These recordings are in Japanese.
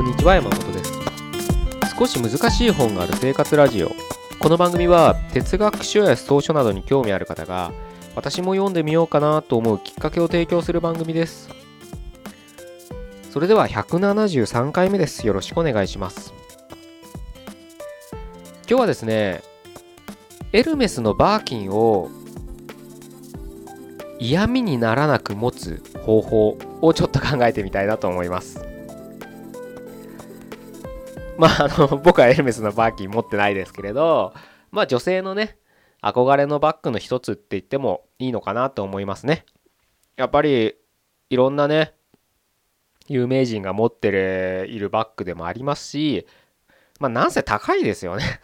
こんにちは山本です。少し難しい本がある生活ラジオ。この番組は哲学書や草書などに興味ある方が私も読んでみようかなと思うきっかけを提供する番組です。それでは173回目です。よろしくお願いします。今日はですねエルメスのバーキンを嫌味にならなく持つ方法をちょっと考えてみたいなと思います。まあ、あの、僕はエルメスのバーキン持ってないですけれど、まあ女性のね、憧れのバッグの一つって言ってもいいのかなと思いますね。やっぱり、いろんなね、有名人が持って、いるバッグでもありますし、まあなんせ高いですよね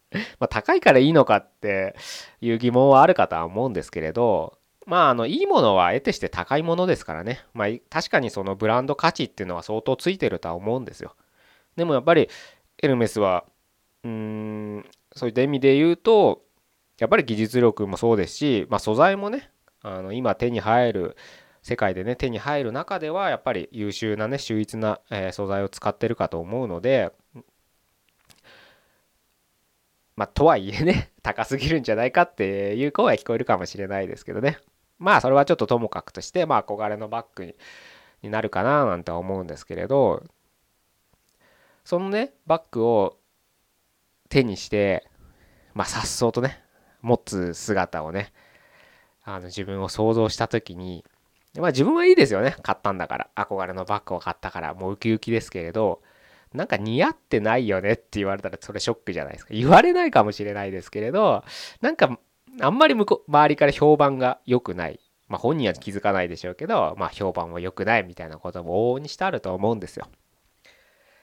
ま高いからいいのかっていう疑問はあるかとは思うんですけれど、まああの、いいものは得てして高いものですからね。まあ確かにそのブランド価値っていうのは相当ついてるとは思うんですよ。でもやっぱりエルメスはうーんそういった意味で言うとやっぱり技術力もそうですし、まあ、素材もねあの今手に入る世界でね手に入る中ではやっぱり優秀なね秀逸な、え、素材を使ってるかと思うのでまあとはいえね 高すぎるんじゃないかっていう声は聞こえるかもしれないですけどね。まあそれはちょっとともかくとしてまあ憧れのバッグになるかななんて思うんですけれどそのねバッグを手にしてまあ颯爽とね持つ姿をねあの自分を想像した時にまあ自分はいいですよね買ったんだから。憧れのバッグを買ったから。もうウキウキですけれどなんか似合ってないよねって言われたらそれショックじゃないですか。言われないかもしれないですけれどなんかあんまり向こう周りから評判が良くない。まあ本人は気づかないでしょうけどまあ評判は良くないみたいなことも往々にしてあると思うんですよ。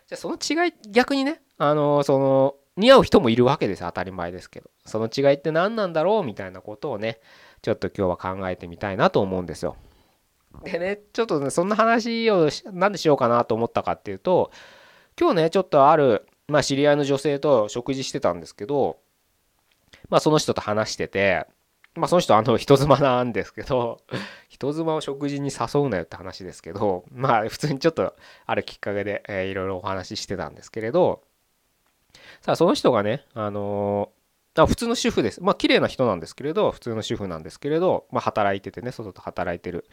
じゃその違い逆にねあのその似合う人もいるわけです当たり前ですけど。その違いって何なんだろうみたいなことをねちょっと今日は考えてみたいなと思うんですよ。でねちょっとねそんな話を何でしようかなと思ったかっていうと今日ねちょっとあるまあ知り合いの女性と食事してたんですけどまあその人と話しててまあその人あの人妻なんですけど 人妻を食事に誘うなよって話ですけどまあ普通にちょっとあるきっかけで、えー、いろいろお話ししてたんですけれどさあその人がねあの、あ普通の主婦です。まあ綺麗な人なんですけれど普通の主婦なんですけれどまあ働いててね外と働いてる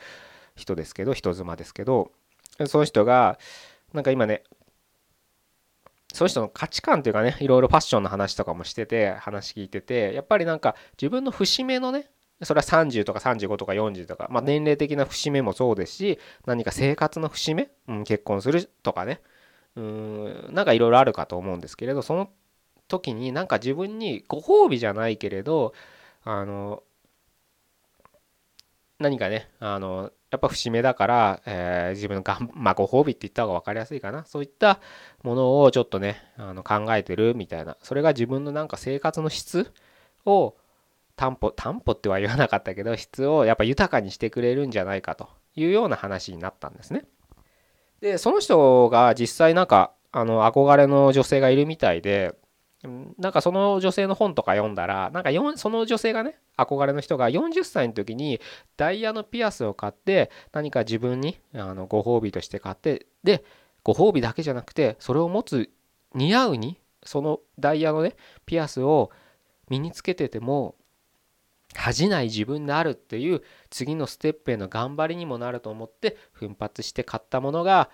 人ですけど人妻ですけどその人がなんか今ねその人の価値観というかねいろいろファッションの話とかもしてて話聞いててやっぱりなんか自分の節目のねそれは30とか35とか40とか、まあ、年齢的な節目もそうですし何か生活の節目、うん、結婚するとかねうんなんかいろいろあるかと思うんですけれどその時になんか自分にご褒美じゃないけれどあの何かねあのやっぱ節目だから、えー、自分のがん、まあ、ご褒美って言った方が分かりやすいかな。そういったものをちょっとね、あの考えてるみたいな。それが自分のなんか生活の質を担保、担保っては言わなかったけど、質をやっぱ豊かにしてくれるんじゃないかというような話になったんですね。で、その人が実際なんか、あの、憧れの女性がいるみたいで、なんかその女性の本とか読んだらなんかその女性がね憧れの人が40歳の時にダイヤのピアスを買って何か自分にあのご褒美として買ってでご褒美だけじゃなくてそれを持つ似合うにそのダイヤのねピアスを身につけてても恥じない自分であるっていう次のステップへの頑張りにもなると思って奮発して買ったものが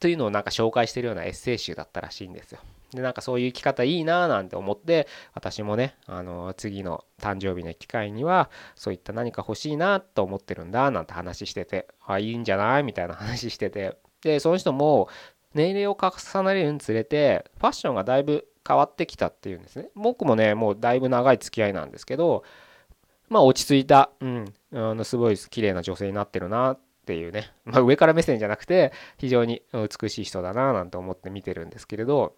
というのをなんか紹介してるようなエッセイ集だったらしいんですよ。でなんかそういう生き方いいななんて思って私もねあの次の誕生日の機会にはそういった何か欲しいなと思ってるんだなんて話しててあいいんじゃないみたいな話してて。でその人も年齢を重ねるにつれてファッションがだいぶ変わってきたっていうんですね。僕もねもうだいぶ長い付き合いなんですけどまあ落ち着いた、うん、あのすごい綺麗な女性になってるなっていうね、まあ、上から目線じゃなくて非常に美しい人だななんて思って見てるんですけれど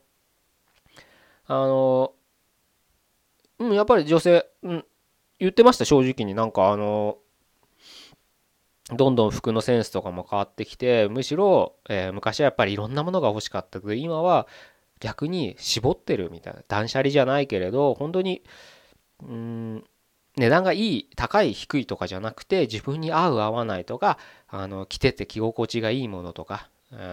あのうん、やっぱり女性、うん、言ってました、正直に。なんかあの、どんどん服のセンスとかも変わってきて、むしろ、えー、昔はやっぱりいろんなものが欲しかったけど、今は逆に絞ってるみたいな。断捨離じゃないけれど、本当に、うん、値段がいい高い低いとかじゃなくて自分に合う合わないとかあの着てて着心地がいいものとか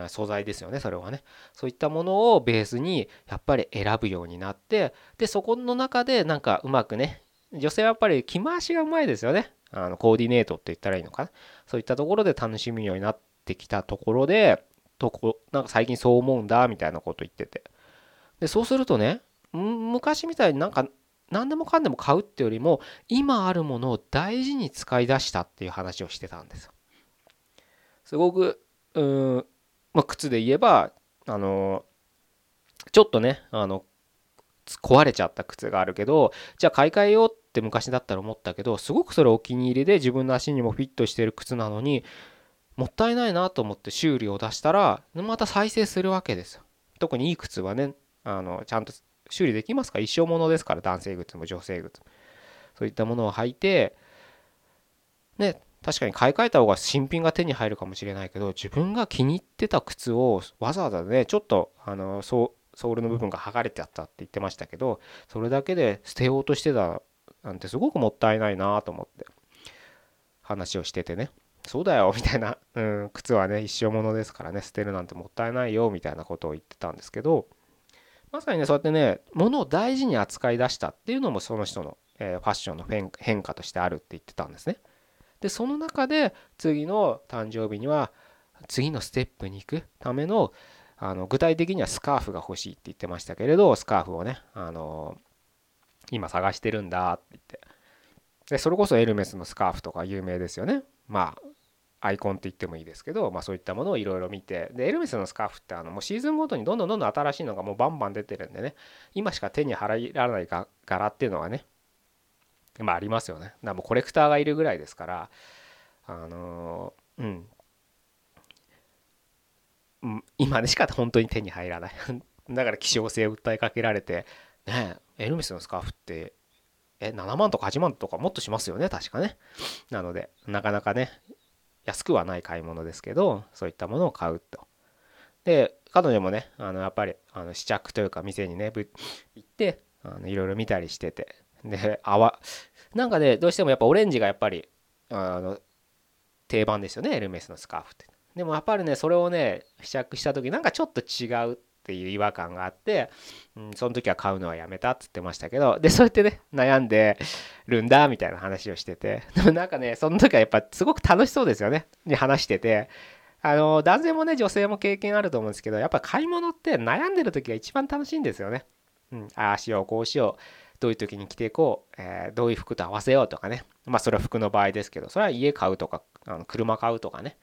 素材ですよねそれはね。そういったものをベースにやっぱり選ぶようになってでそこの中でなんかうまくね女性はやっぱり着回しがうまいですよね。あのコーディネートって言ったらいいのかな。そういったところで楽しむようになってきたところでとこなんか最近そう思うんだみたいなこと言ってて。でそうするとね昔みたいになんか何でもかんでも買うってよりも今あるものを大事に使い出したっていう話をしてたんですよ。すごくうん、まあ、靴で言えばあのちょっとねあの壊れちゃった靴があるけどじゃあ買い替えようって昔だったら思ったけどすごくそれお気に入りで自分の足にもフィットしてる靴なのにもったいないなと思って修理を出したらまた再生するわけですよ。特にいい靴はねあのちゃんと修理できますか？一生ものですから男性靴も女性靴もそういったものを履いてね確かに買い替えた方が新品が手に入るかもしれないけど自分が気に入ってた靴をわざわざねちょっとあのソールの部分が剥がれてあったって言ってましたけどそれだけで捨てようとしてたなんてすごくもったいないなと思って話をしててねそうだよみたいな、うん、靴はね一生ものですからね捨てるなんてもったいないよみたいなことを言ってたんですけどまさにねそうやってね物を大事に扱い出したっていうのもその人の、え、ファッションの変化としてあるって言ってたんですね。でその中で次の誕生日には次のステップに行くためのあの具体的にはスカーフが欲しいって言ってましたけれどスカーフをね、あの今探してるんだって言って。でそれこそエルメスのスカーフとか有名ですよね。まあアイコンって言ってもいいですけど、まあ、そういったものをいろいろ見て。でエルメスのスカーフってあのもうシーズンごとにどんどんどんどん新しいのがもうバンバン出てるんでね。今しか手に入らない柄っていうのはねまあありますよね。だもうコレクターがいるぐらいですからあのー、うん。今でしか本当に手に入らない。だから希少性を訴えかけられてねエルメスのスカーフってえ7万とか8万とかもっとしますよね？確かね。なのでなかなかね安くはない買い物ですけどそういったものを買うと。で彼女もねあのやっぱりあの試着というか店にね行ってあのいろいろ見たりしてて。で泡なんかねどうしてもやっぱオレンジがやっぱりあの定番ですよねエルメスのスカーフって。でもやっぱりねそれをね試着した時なんかちょっと違うっていう違和感があって、うん、その時は買うのはやめたっつってましたけどでそうやってね悩んでるんだみたいな話をしててでもなんかねその時はやっぱすごく楽しそうですよねに話しててあの男性もね女性も経験あると思うんですけどやっぱ買い物って悩んでる時が一番楽しいんですよね。うん、ああしようこうしようどういう時に着ていこう、えー、どういう服と合わせようとかね。まあそれは服の場合ですけどそれは家買うとかあの車買うとかね。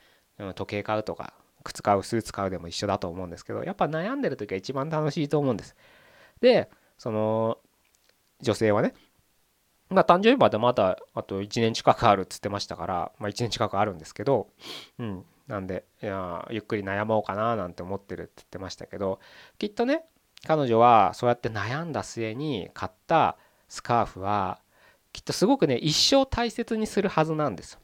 時計買うとか靴買うスーツ買うでも一緒だと思うんですけどやっぱ悩んでる時が一番楽しいと思うんです。でその女性はねまあ誕生日までまだあと1年近くあるっつってましたからまあ1年近くあるんですけどうんなんでいやゆっくり悩もうかななんて思ってるって言ってましたけどきっとね彼女はそうやって悩んだ末に買ったスカーフはきっとすごくね一生大切にするはずなんです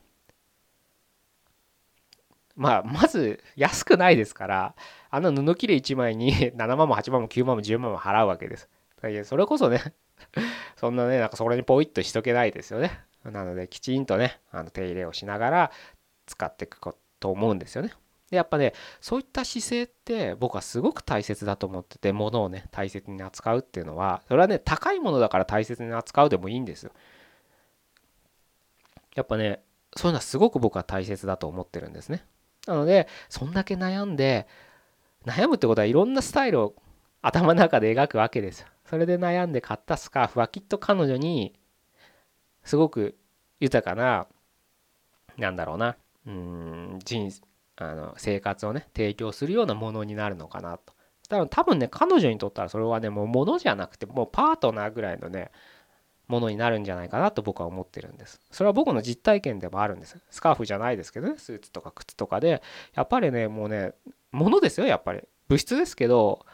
まあ、まず安くないですから、あの布切れ1枚に 7万も8万も9万も10万も払うわけです。それこそね そんなね、なんかそれにポイッとしとけないですよね。なので、きちんとね、あの手入れをしながら使っていくと思うんですよね。で、やっぱね、そういった姿勢って僕はすごく大切だと思ってて、物をね、大切に扱うっていうのは、それはね、高いものだから大切に扱うでもいいんですよ。やっぱね、そういうのはすごく僕は大切だと思ってるんですね。なので、そんだけ悩んで、悩むってことはいろんなスタイルを頭の中で描くわけですそれで悩んで買ったスカーフはきっと彼女にすごく豊かな、なんだろうな、うん、人あの生活をね、提供するようなものになるのかなと。多分ね、彼女にとったらそれはね、もう物じゃなくて、もうパートナーぐらいのね、ものになるんじゃないかなと僕は思ってるんです。それは僕の実体験でもあるんです。スカーフじゃないですけどね、スーツとか靴とかで、やっぱりね、もうね、ものですよ、やっぱり。物質ですけど、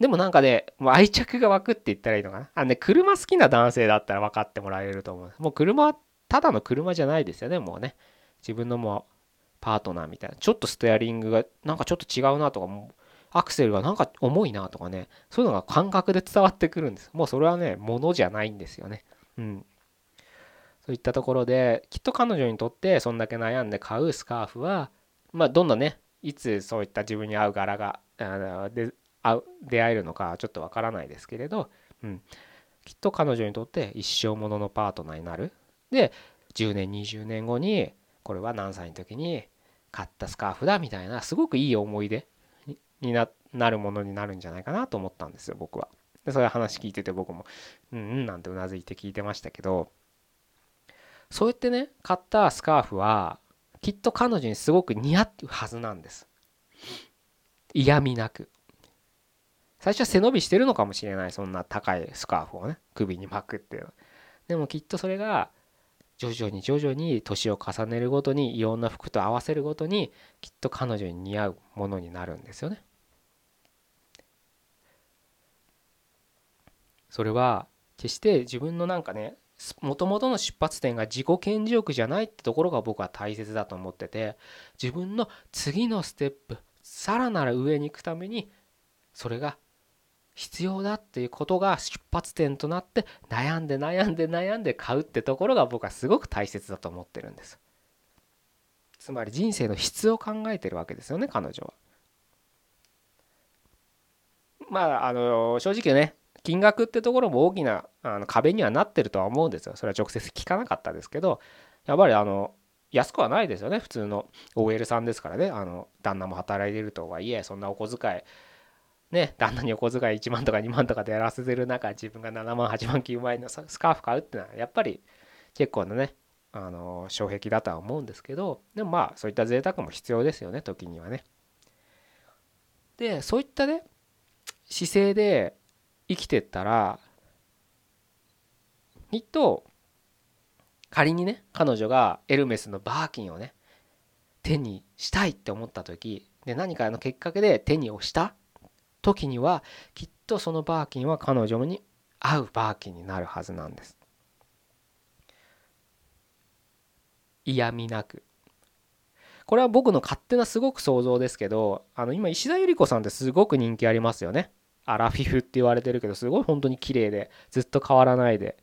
でもなんかね、もう愛着が湧くって言ったらいいのかな。あのね、車好きな男性だったら分かってもらえると思う。もう車ただの車じゃないですよね、もうね。自分のもうパートナーみたいな。ちょっとステアリングがなんかちょっと違うなとか、もアクセルがなんか重いなとかね、そういうのが感覚で伝わってくるんです。もうそれはね、ものじゃないんですよね。うん。そういったところできっと彼女にとってそんだけ悩んで買うスカーフはまあどんなねいつそういった自分に合う柄がで出会えるのかちょっとわからないですけれど、うん、きっと彼女にとって一生もののパートナーになるで10年20年後にこれは何歳の時に買ったスカーフだみたいなすごくいい思い出になるものになるんじゃないかなと思ったんですよ僕は。でそういう話聞いてて僕もうんうんなんてうなずいて聞いてましたけどそうやってね買ったスカーフはきっと彼女にすごく似合ってるはずなんです。嫌味なく。最初は背伸びしてるのかもしれないそんな高いスカーフをね首に巻くっていうでもきっとそれが徐々に徐々に年を重ねるごとにいろんな服と合わせるごとにきっと彼女に似合うものになるんですよね。それは決して自分のなんかねもともとの出発点が自己顕示欲じゃないってところが僕は大切だと思ってて自分の次のステップさらなる上に行くためにそれが必要だっていうことが出発点となって悩んで悩んで悩んで買うってところが僕はすごく大切だと思ってるんですつまり人生の質を考えてるわけですよね彼女はまああの正直ね金額ってところも大きなあの壁にはなってるとは思うんですよ。それは直接聞かなかったですけど、やっぱりあの、安くはないですよね。普通の OL さんですからね。あの、旦那も働いてるとはいえ、そんなお小遣い、ね、旦那にお小遣い1万とか2万とかでやらせてる中、自分が7万、8万、9万円のスカーフ買うってのは、やっぱり結構なね、あの、障壁だとは思うんですけど、でもまあ、そういった贅沢も必要ですよね、時にはね。で、そういったね、姿勢で生きてったらきっと仮にね彼女がエルメスのバーキンをね手にしたいって思った時で何かの結果で手に押した時にはきっとそのバーキンは彼女に合うバーキンになるはずなんです。嫌味なく。これは僕の勝手なすごく想像ですけどあの今石田ゆり子さんってすごく人気ありますよね。アラフィフって言われてるけどすごい本当に綺麗でずっと変わらないで。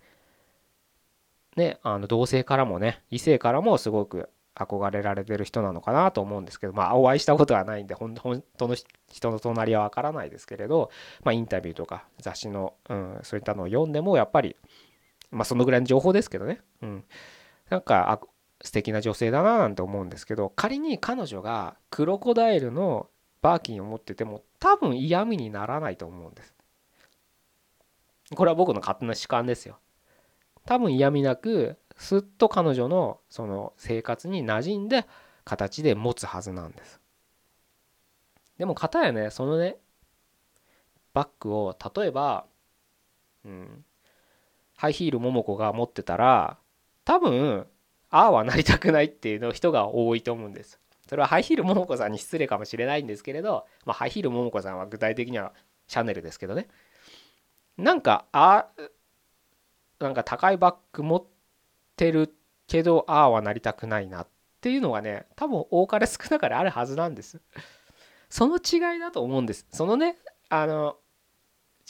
ねあの同性からもね異性からもすごく憧れられてる人なのかなと思うんですけどまあお会いしたことはないんで本当の人の隣はわからないですけれど、まあ、インタビューとか雑誌の、うん、そういったのを読んでもやっぱりまあそのぐらいの情報ですけどね、うん、なんかあ素敵な女性だななんて思うんですけど仮に彼女がクロコダイルのバーキンを持ってても多分嫌味にならないと思うんです。これは僕の勝手な主観ですよ。多分嫌味なくすっと彼女のその生活に馴染んで形で持つはずなんです。でも片やねそのねバッグを例えば、うん、ハイヒール桃子が持ってたら多分ああはなりたくないっていうの人が多いと思うんです。それはハイヒール桃子さんに失礼かもしれないんですけれど、まあ、ハイヒール桃子さんは具体的にはシャネルですけどねなんかあなんか高いバッグ持っててるけどああはなりたくないなっていうのがね多分多かれ少なかれあるはずなんです。その違いだと思うんです。そのねあの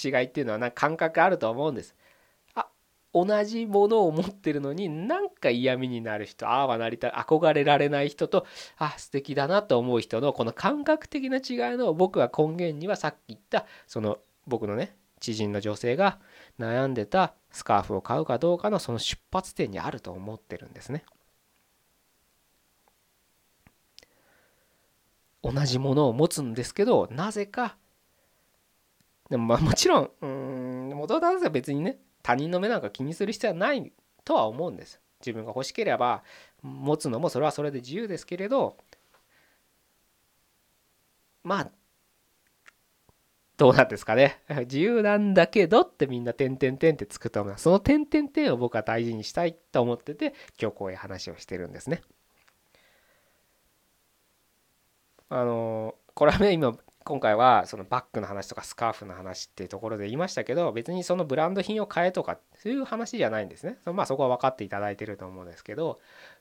違いっていうのはなんか感覚あると思うんです。あ同じものを持ってるのになんか嫌味になる人ああはなりたい憧れられない人とあ素敵だなと思う人のこの感覚的な違いの僕は根源にはさっき言ったその僕のね知人の女性が悩んでたスカーフを買うかどうかのその出発点にあると思ってるんですね。同じものを持つんですけどなぜかでもまあもちろんうん元々は別にね他人の目なんか気にする必要はないとは思うんです。自分が欲しければ持つのもそれはそれで自由ですけれどまあどうなんですかね。自由なんだけどってみんな点々点ってつくと思う。その点々点を僕は大事にしたいと思ってて今日こういう話をしてるんですね。あのこれはね今今回はそのバッグの話とかスカーフの話っていうところで言いましたけど別にそのブランド品を買えとかそういう話じゃないんですね。まあそこは分かっていただいてると思うんですけど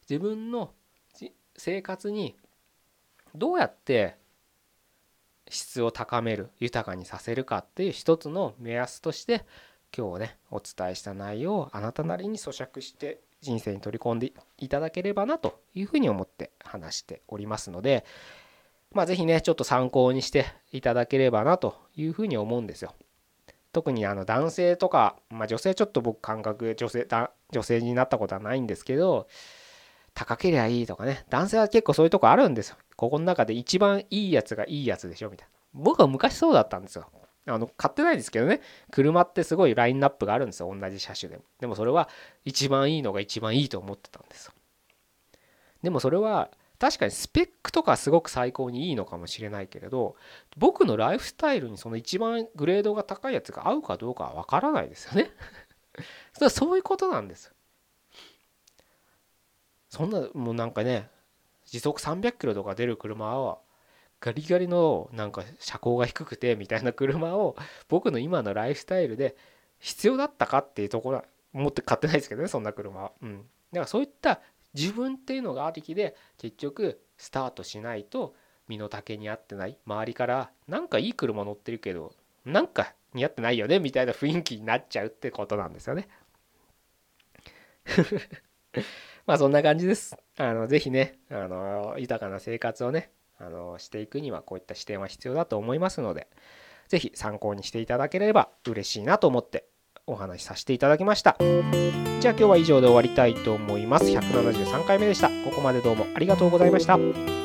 自分の生活にどうやって質を高める豊かにさせるかっていう一つの目安として今日ねお伝えした内容をあなたなりに咀嚼して人生に取り込んでいただければなというふうに思って話しておりますのでまあ是非ねちょっと参考にしていただければなというふうに思うんですよ。特にあの男性とか、まあ、女性ちょっと僕感覚女性だ女性になったことはないんですけど高けりゃいいとかね。男性は結構そういうとこあるんですよ。ここの中で一番いいやつがいいやつでしょみたいな。僕は昔そうだったんですよ。あの買ってないですけどね。車ってすごいラインナップがあるんですよ。同じ車種でも。でもそれは一番いいのが一番いいと思ってたんですよ。でもそれは確かにスペックとかすごく最高にいいのかもしれないけれど僕のライフスタイルにその一番グレードが高いやつが合うかどうかは分からないですよね。そういうことなんですそんなもうなんかね時速300キロとか出る車はガリガリのなんか車高が低くてみたいな車を僕の今のライフスタイルで必要だったかっていうところは持って買ってないですけどねそんな車は。うん、だからそういった自分っていうのがありきで結局スタートしないと身の丈に合ってない周りからなんかいい車乗ってるけどなんか似合ってないよねみたいな雰囲気になっちゃうってことなんですよね。まあそんな感じです。あのぜひねあの豊かな生活をねあのしていくにはこういった視点は必要だと思いますのでぜひ参考にしていただければ嬉しいなと思ってお話しさせていただきました。じゃあ今日は以上で終わりたいと思います。173回目でした。ここまでどうもありがとうございました。